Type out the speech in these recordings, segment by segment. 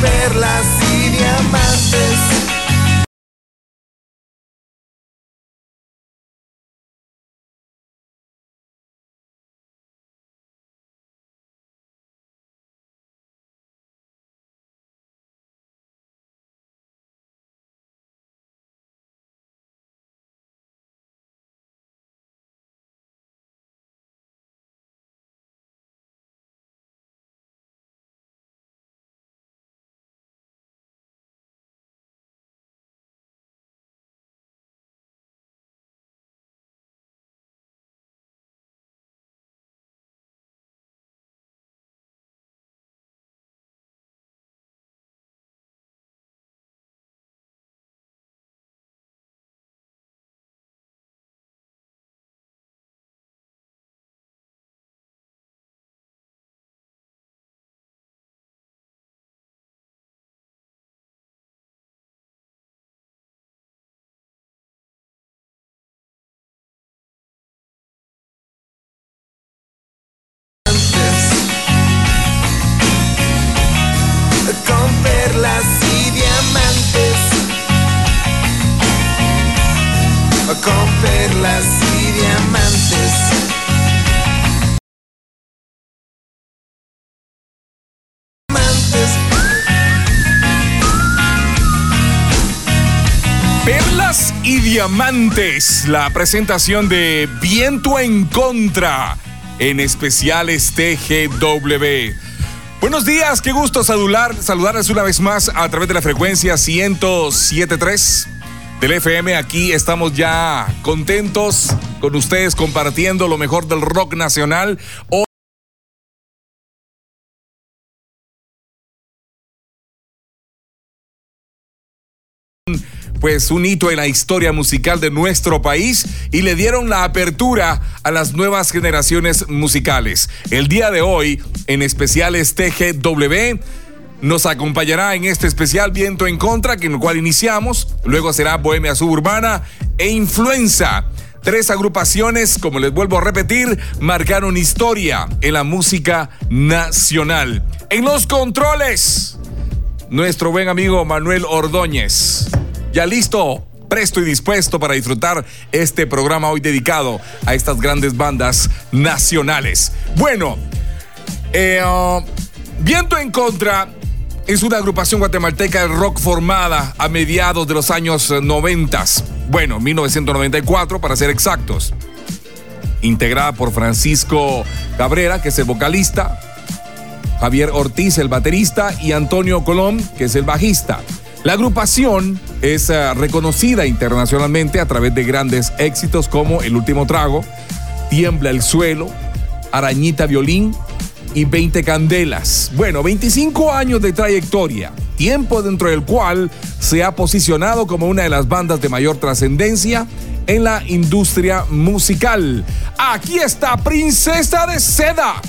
perlas perlas y diamantes. Perlas y diamantes. La presentación de Viento en Contra. En especiales TGW. Buenos días, qué gusto saludar, saludarles una vez más a través de la frecuencia 1073 del FM. Aquí estamos ya contentos con ustedes compartiendo lo mejor del rock nacional. Pues un hito en la historia musical de nuestro país y le dieron la apertura a las nuevas generaciones musicales. El día de hoy, en especiales TGW, nos acompañará en este especial Viento en Contra, que en el cual iniciamos, luego será Bohemia Suburbana e Influenza. Tres agrupaciones, como les vuelvo a repetir, marcaron historia en la música nacional. En los controles, nuestro buen amigo Manuel Ordóñez. Ya listo, presto y dispuesto para disfrutar este programa hoy dedicado a estas grandes bandas nacionales. Bueno, eh, uh, Viento en Contra es una agrupación guatemalteca de rock formada a mediados de los años 90. Bueno, 1994 para ser exactos. Integrada por Francisco Cabrera, que es el vocalista, Javier Ortiz, el baterista, y Antonio Colón, que es el bajista. La agrupación es uh, reconocida internacionalmente a través de grandes éxitos como El último trago, Tiembla el suelo, Arañita violín y 20 candelas. Bueno, 25 años de trayectoria, tiempo dentro del cual se ha posicionado como una de las bandas de mayor trascendencia en la industria musical. Aquí está Princesa de Seda.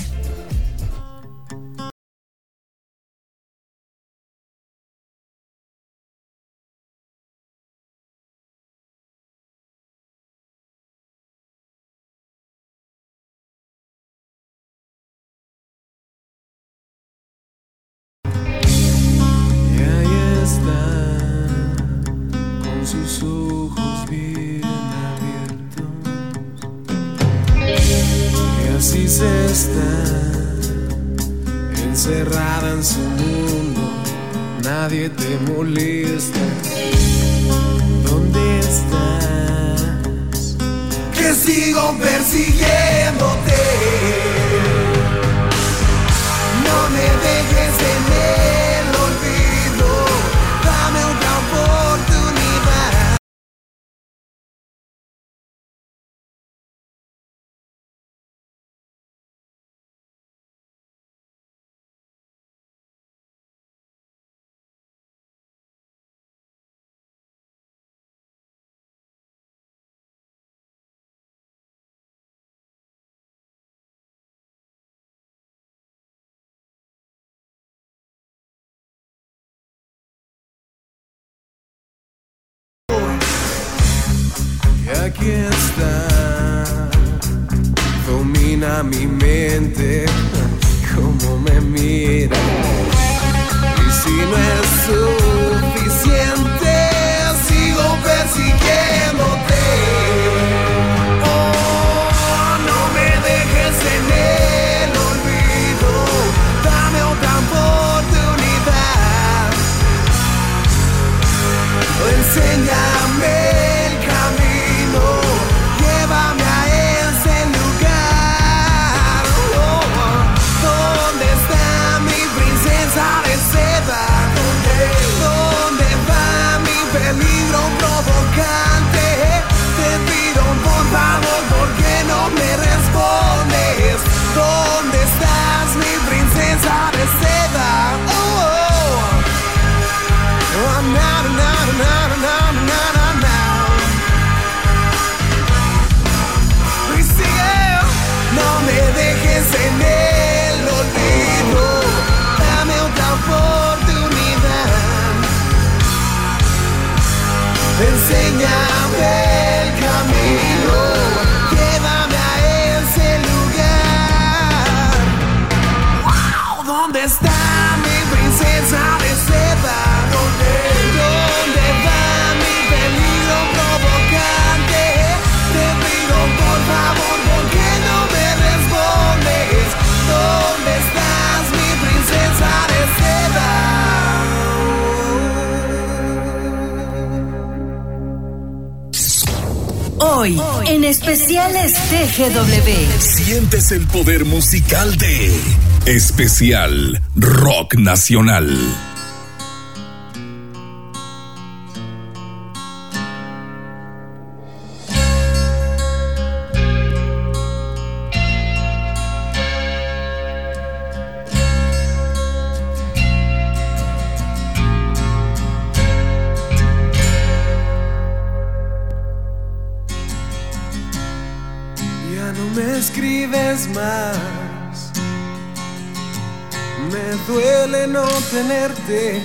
aquí está. Domina mi mente, como me mira. Y si no es suficiente, sigo persiguiendo. Hoy, en especiales TGW. Sientes el poder musical de Especial Rock Nacional. stay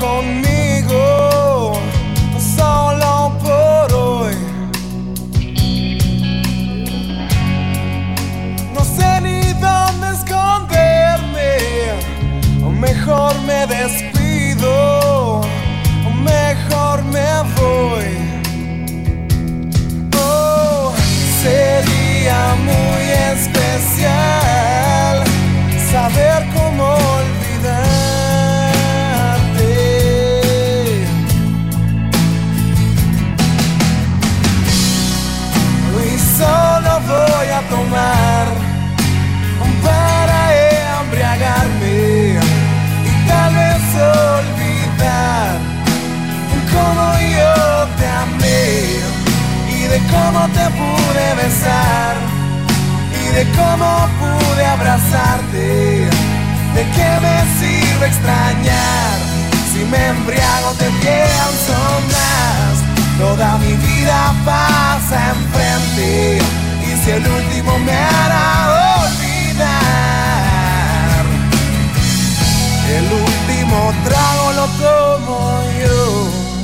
con de cómo pude abrazarte. ¿De qué me sirve extrañar? Si me embriago te llegan sombras. Toda mi vida pasa enfrente. Y si el último me hará olvidar, el último trago lo tomo yo.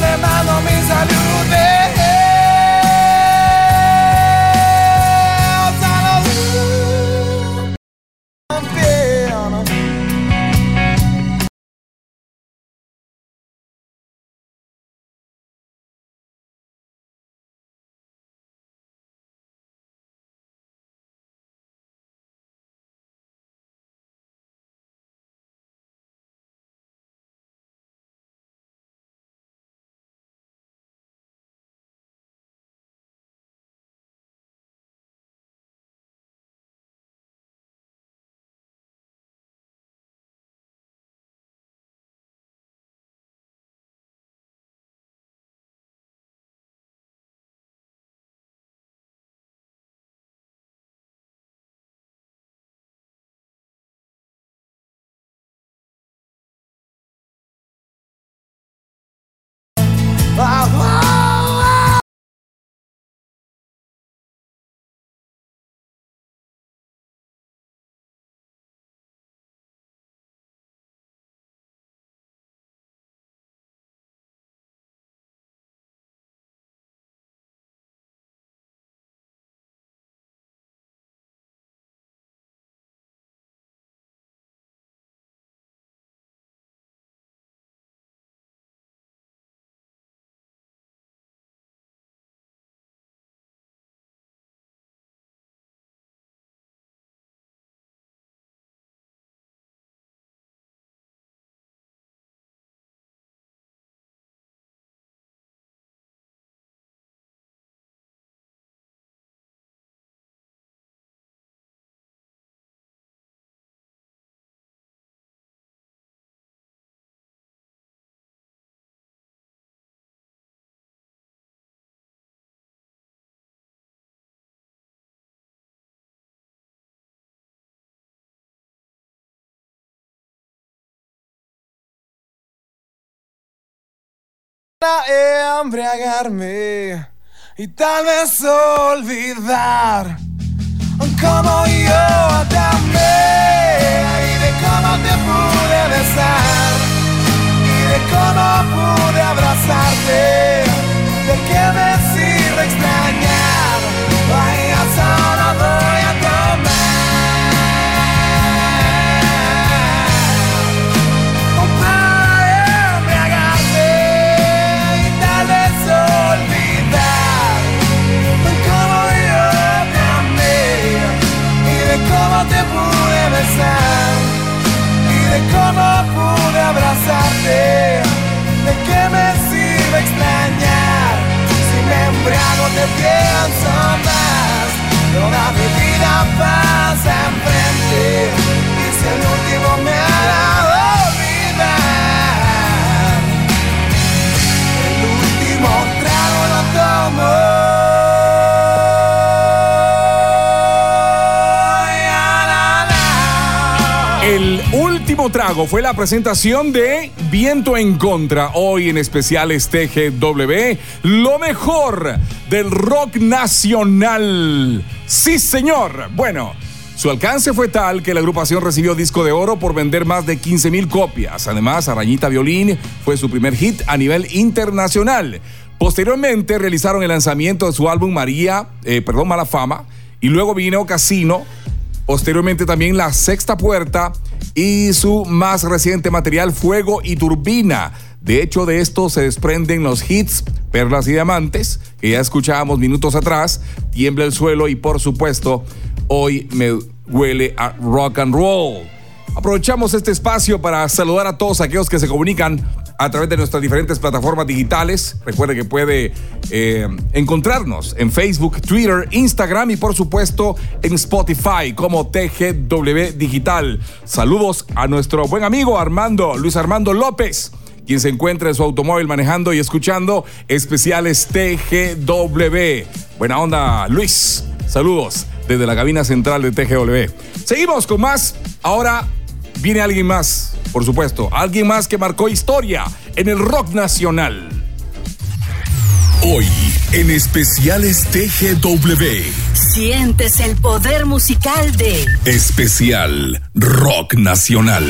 money, para embriagarme y tal vez olvidar. Como yo te amé y de cómo te pude besar y de cómo pude abrazarte, de qué decir extrañar, vaya fue la presentación de Viento en Contra, hoy en especiales TGW, lo mejor del rock nacional. Sí, señor. Bueno, su alcance fue tal que la agrupación recibió disco de oro por vender más de 15 mil copias. Además, Arañita Violín fue su primer hit a nivel internacional. Posteriormente realizaron el lanzamiento de su álbum María, eh, perdón, Mala Fama, y luego vino Casino. Posteriormente también La Sexta Puerta y su más reciente material Fuego y Turbina. De hecho, de esto se desprenden los hits Perlas y Diamantes, que ya escuchábamos minutos atrás, Tiembla el suelo y por supuesto, hoy me huele a rock and roll. Aprovechamos este espacio para saludar a todos aquellos que se comunican a través de nuestras diferentes plataformas digitales. Recuerde que puede eh, encontrarnos en Facebook, Twitter, Instagram y por supuesto en Spotify como TGW Digital. Saludos a nuestro buen amigo Armando, Luis Armando López quien se encuentra en su automóvil manejando y escuchando especiales TGW. Buena onda, Luis. Saludos desde la cabina central de TGW. Seguimos con más. Ahora viene alguien más, por supuesto, alguien más que marcó historia en el rock nacional. Hoy, en especiales TGW. Sientes el poder musical de Especial Rock Nacional.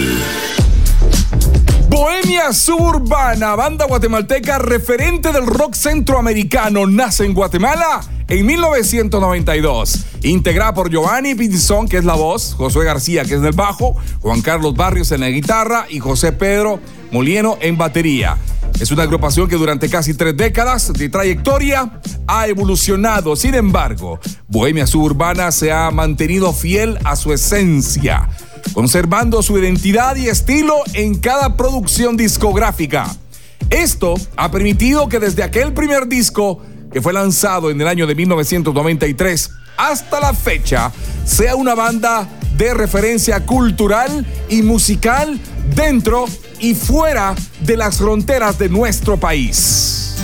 Bohemia Suburbana, banda guatemalteca referente del rock centroamericano, nace en Guatemala en 1992. Integrada por Giovanni Pinzón, que es la voz, Josué García, que es el bajo, Juan Carlos Barrios en la guitarra y José Pedro Molieno en batería. Es una agrupación que durante casi tres décadas de trayectoria ha evolucionado. Sin embargo, Bohemia Suburbana se ha mantenido fiel a su esencia, conservando su identidad y estilo en cada producción discográfica. Esto ha permitido que desde aquel primer disco, que fue lanzado en el año de 1993, hasta la fecha, sea una banda de referencia cultural y musical dentro y fuera de las fronteras de nuestro país.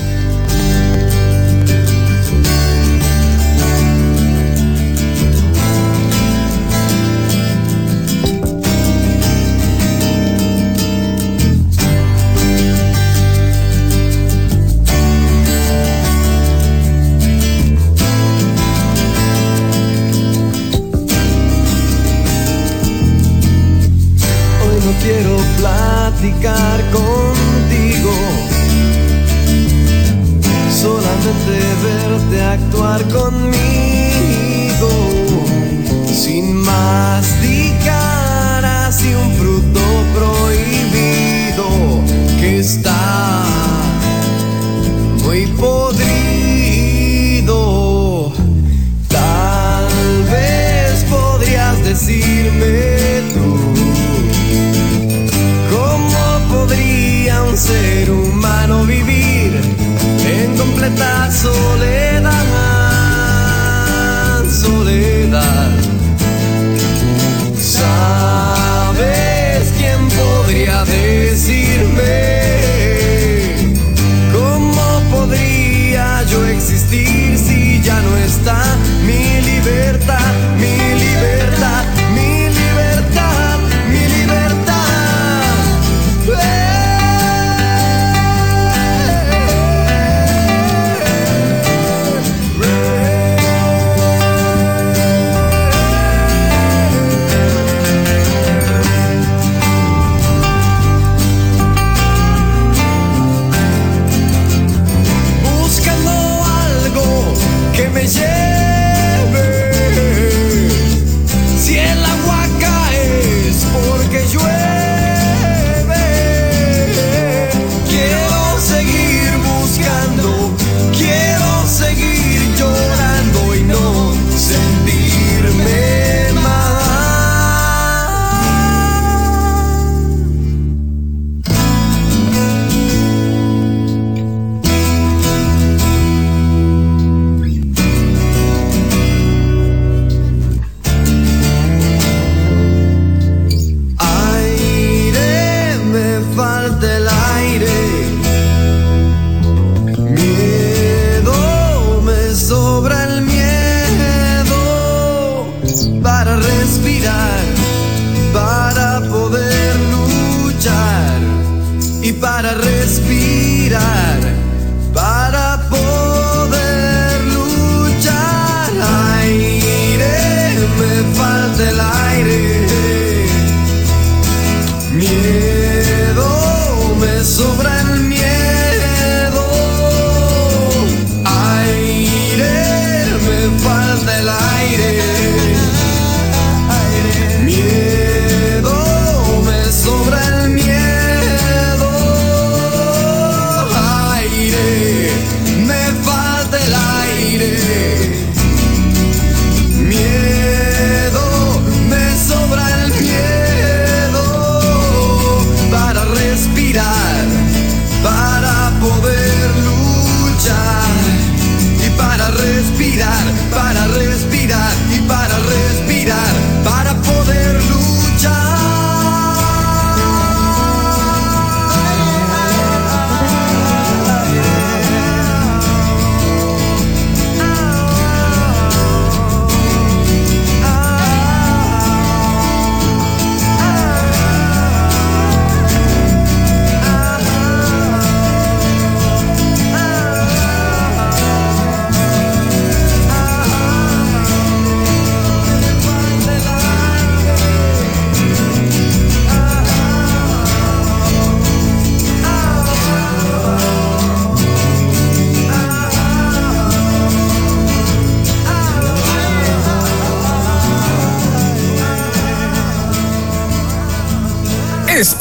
y para respirar.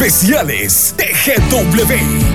especiales. TGW.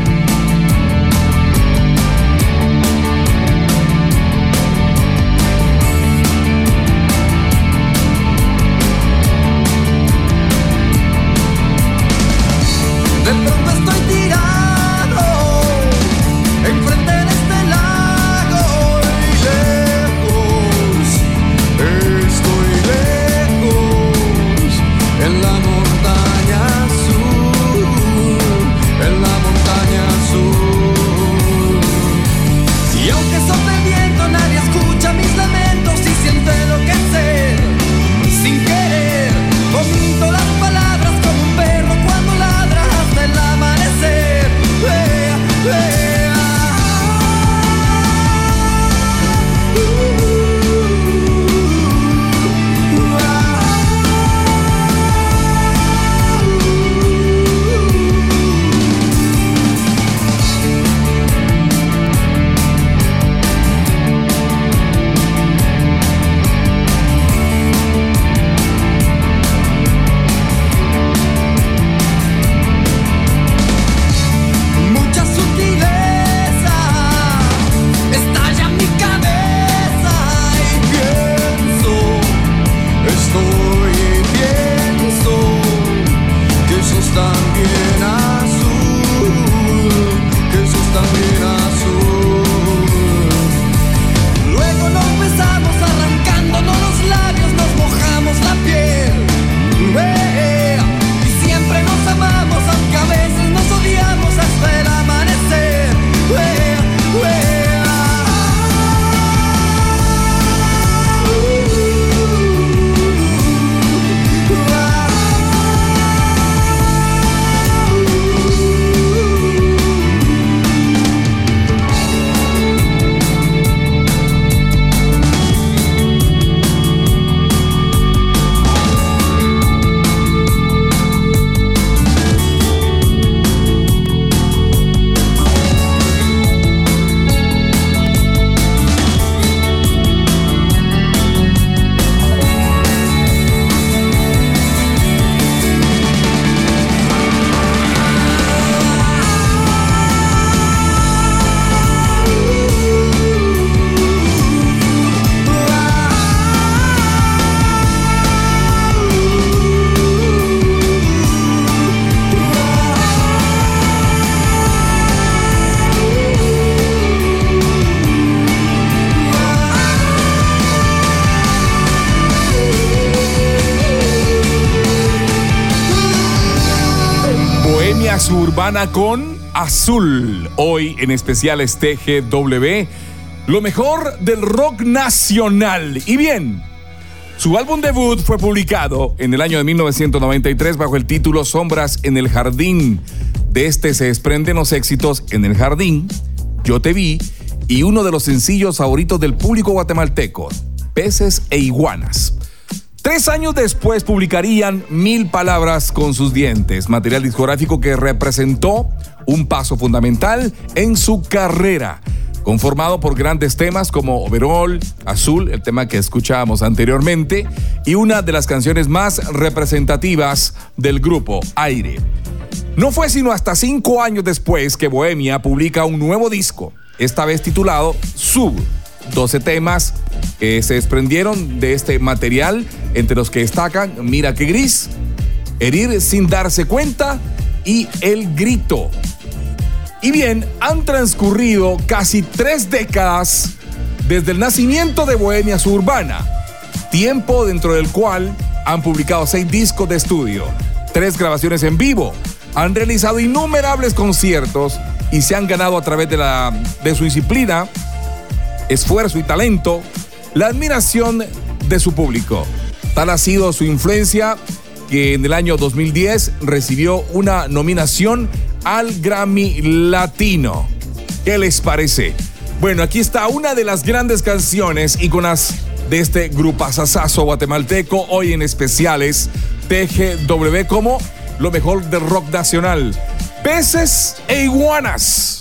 con Azul. Hoy en especial es TGW, lo mejor del rock nacional. Y bien, su álbum debut fue publicado en el año de 1993 bajo el título Sombras en el Jardín. De este se desprenden los éxitos En el Jardín, Yo Te Vi y uno de los sencillos favoritos del público guatemalteco, Peces e Iguanas. Tres años después publicarían Mil Palabras con sus dientes, material discográfico que representó un paso fundamental en su carrera conformado por grandes temas como Overall, Azul, el tema que escuchábamos anteriormente, y una de las canciones más representativas del grupo, Aire. No fue sino hasta cinco años después que Bohemia publica un nuevo disco, esta vez titulado Sub. 12 temas que se desprendieron de este material entre los que destacan Mira que gris, Herir sin darse cuenta y El grito. Y bien, han transcurrido casi tres décadas desde el nacimiento de Bohemia Suburbana, tiempo dentro del cual han publicado seis discos de estudio, tres grabaciones en vivo, han realizado innumerables conciertos y se han ganado a través de, la, de su disciplina, esfuerzo y talento la admiración de su público. Tal ha sido su influencia que en el año 2010 recibió una nominación al Grammy Latino. ¿Qué les parece? Bueno, aquí está una de las grandes canciones íconas de este grupazazazo guatemalteco, hoy en especiales TGW como lo mejor del rock nacional. Peces e iguanas.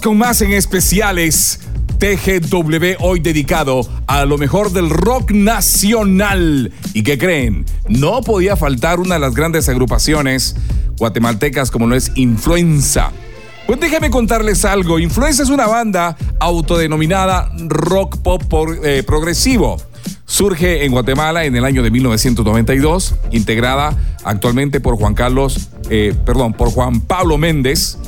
Con más en especiales. TGW hoy dedicado a lo mejor del rock nacional. ¿Y qué creen? No podía faltar una de las grandes agrupaciones guatemaltecas como lo es Influenza. Pues déjenme contarles algo. Influenza es una banda autodenominada rock pop eh, progresivo. Surge en Guatemala en el año de 1992, integrada actualmente por Juan Carlos, eh, perdón, por Juan Pablo Méndez,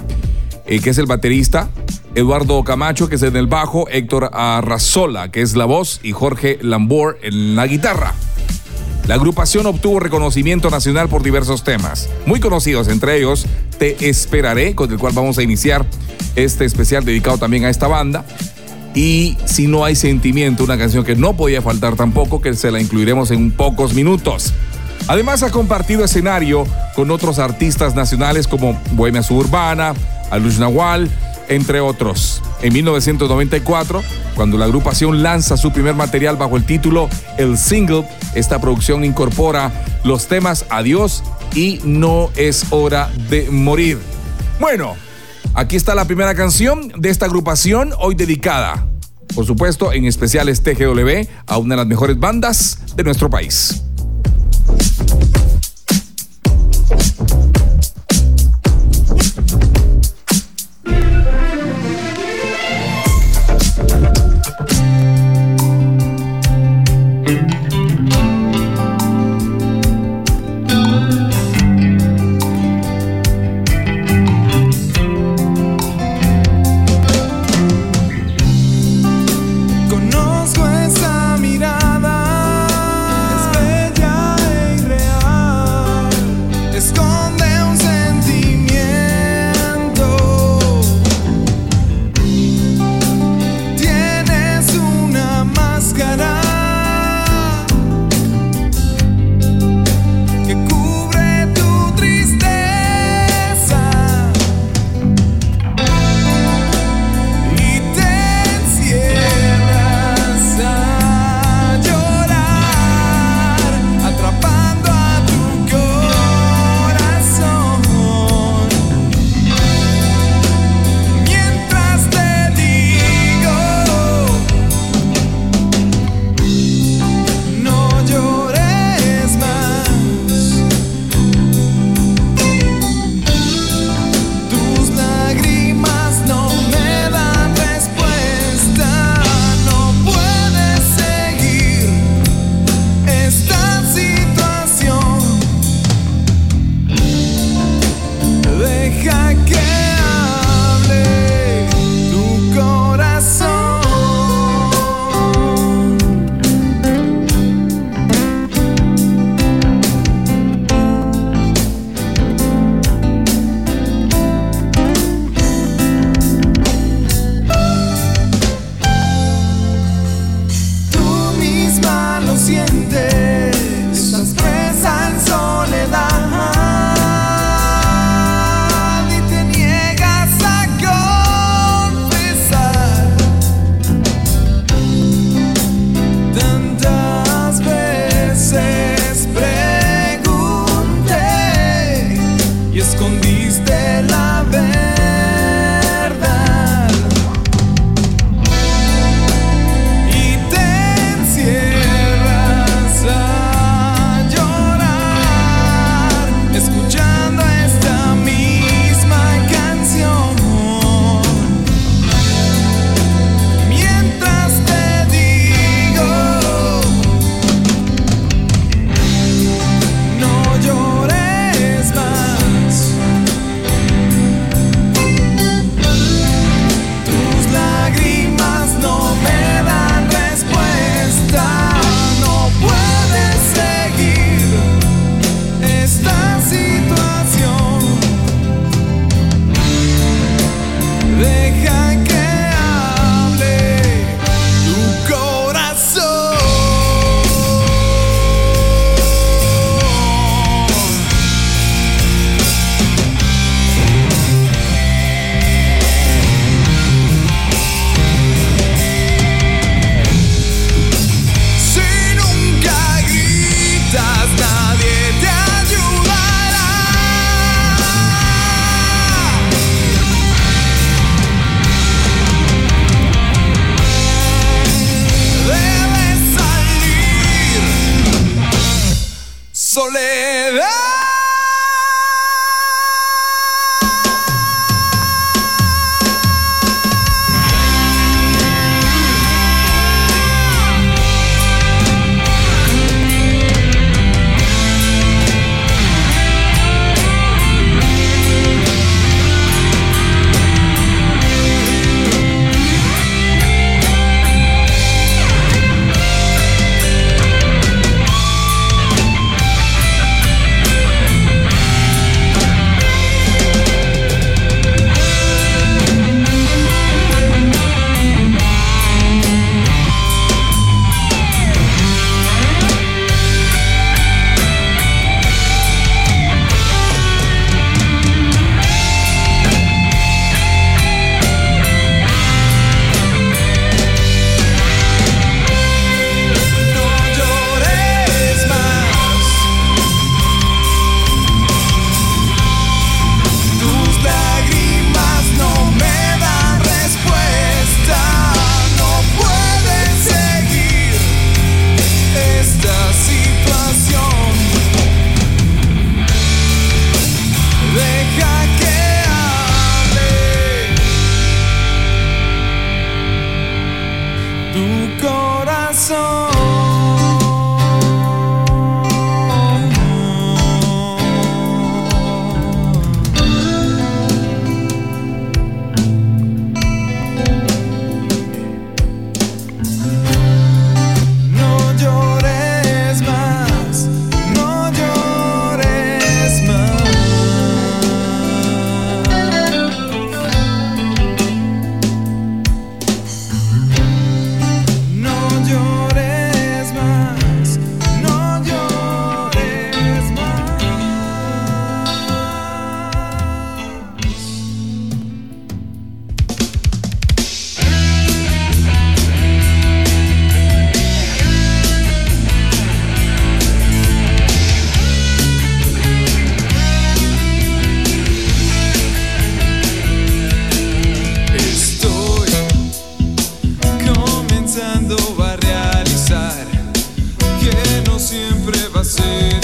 eh, que es el baterista, Eduardo Camacho, que es en el bajo, Héctor Arrazola, que es la voz, y Jorge Lambor en la guitarra. La agrupación obtuvo reconocimiento nacional por diversos temas, muy conocidos, entre ellos Te Esperaré, con el cual vamos a iniciar este especial dedicado también a esta banda. y Si no hay sentimiento, una canción que no podía faltar tampoco, que se la incluiremos en pocos minutos. Además ha compartido escenario con otros artistas nacionales como Bohemia Suburbana, Alush Nahual, entre otros. En 1994, cuando la agrupación lanza su primer material bajo el título El Single, esta producción incorpora los temas Adiós y No es hora de morir. Bueno, aquí está la primera canción de esta agrupación, hoy dedicada, por supuesto, en especiales TGW, a una de las mejores bandas de nuestro país. Comenzando a realizar que no siempre va a ser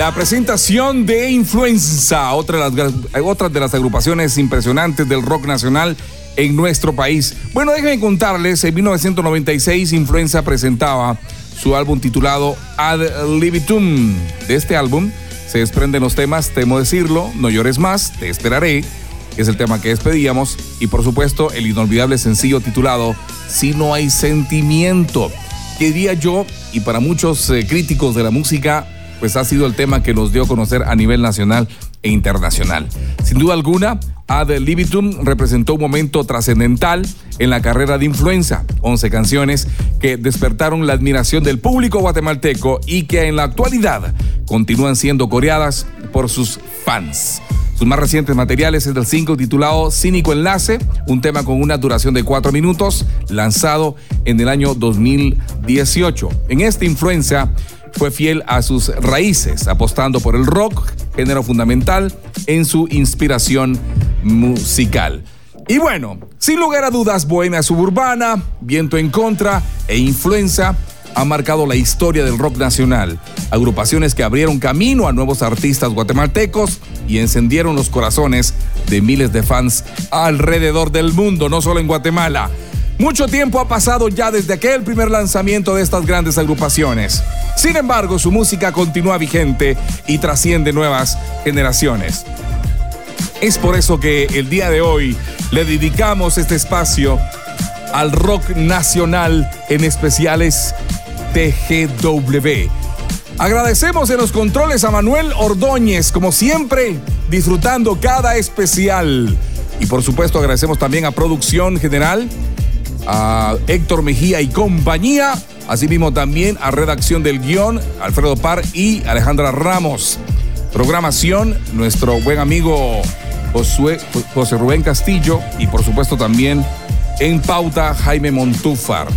La presentación de Influenza, otra de, las, otra de las agrupaciones impresionantes del rock nacional en nuestro país. Bueno, déjenme contarles, en 1996 Influenza presentaba su álbum titulado Ad Libitum. De este álbum se desprenden los temas Temo decirlo, No llores más, Te esperaré, que es el tema que despedíamos, y por supuesto el inolvidable sencillo titulado Si no hay sentimiento que diría yo, y para muchos eh, críticos de la música, pues ha sido el tema que nos dio a conocer a nivel nacional e internacional. Sin duda alguna, Ad Libitum representó un momento trascendental en la carrera de Influenza. 11 canciones que despertaron la admiración del público guatemalteco y que en la actualidad continúan siendo coreadas por sus fans. Sus más recientes materiales es del 5 titulado Cínico Enlace, un tema con una duración de 4 minutos, lanzado en el año 2018. En esta influencia fue fiel a sus raíces, apostando por el rock, género fundamental en su inspiración musical. Y bueno, sin lugar a dudas, Bohemia Suburbana, Viento en Contra e Influenza han marcado la historia del rock nacional. Agrupaciones que abrieron camino a nuevos artistas guatemaltecos y encendieron los corazones de miles de fans alrededor del mundo, no solo en Guatemala. Mucho tiempo ha pasado ya desde aquel primer lanzamiento de estas grandes agrupaciones. Sin embargo, su música continúa vigente y trasciende nuevas generaciones. Es por eso que el día de hoy le dedicamos este espacio al rock nacional, en especiales TGW. Agradecemos en los controles a Manuel Ordóñez, como siempre, disfrutando cada especial. Y por supuesto agradecemos también a Producción General, a Héctor Mejía y compañía, asimismo también a Redacción del Guión, Alfredo Par y Alejandra Ramos. Programación, nuestro buen amigo José Rubén Castillo y por supuesto también en pauta Jaime Montúfar.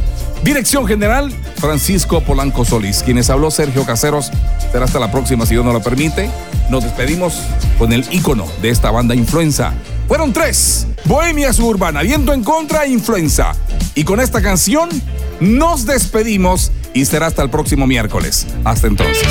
Dirección General, Francisco Polanco Solís. Quienes habló Sergio Caseros. Será hasta la próxima, si Dios nos lo permite. Nos despedimos con el ícono de esta banda Influenza. Fueron tres. Bohemia Suburbana, Viento en Contra, Influenza. Y con esta canción nos despedimos y será hasta el próximo miércoles. Hasta entonces.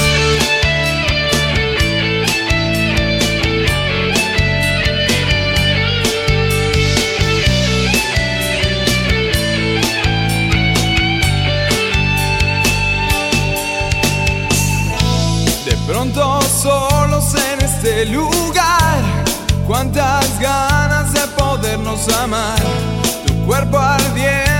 Lugar, cuántas ganas de podernos amar, tu cuerpo ardiendo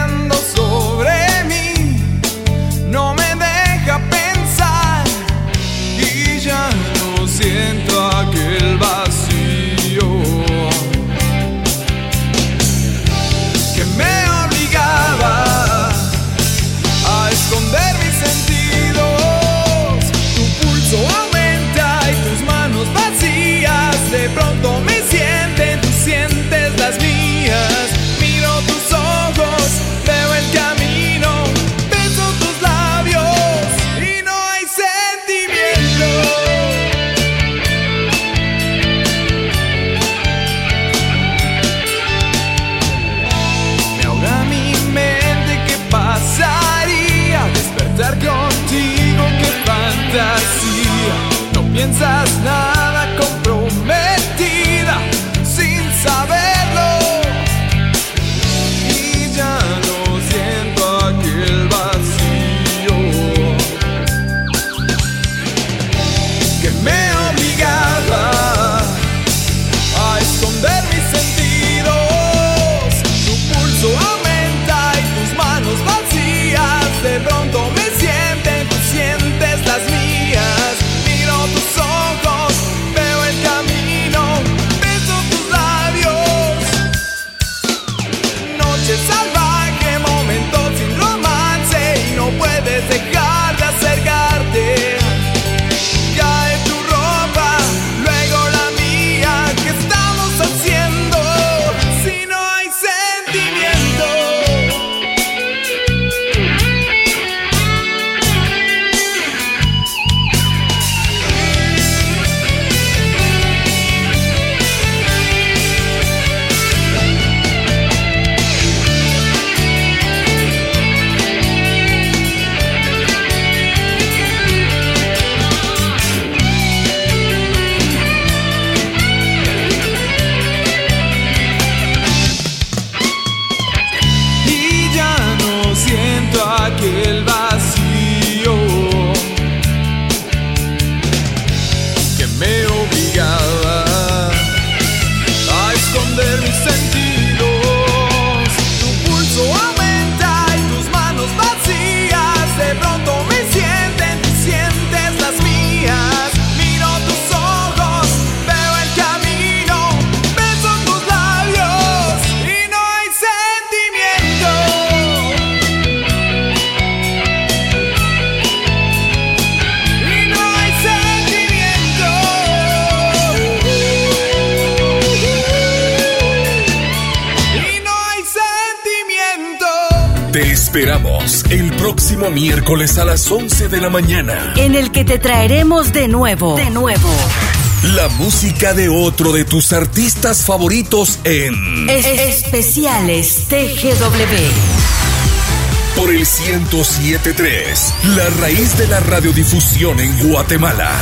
miércoles a las 11 de la mañana. En el que te traeremos de nuevo, de nuevo, La música de otro de tus artistas favoritos en es- especiales TGW. por el 1073, la raíz de la radiodifusión en Guatemala.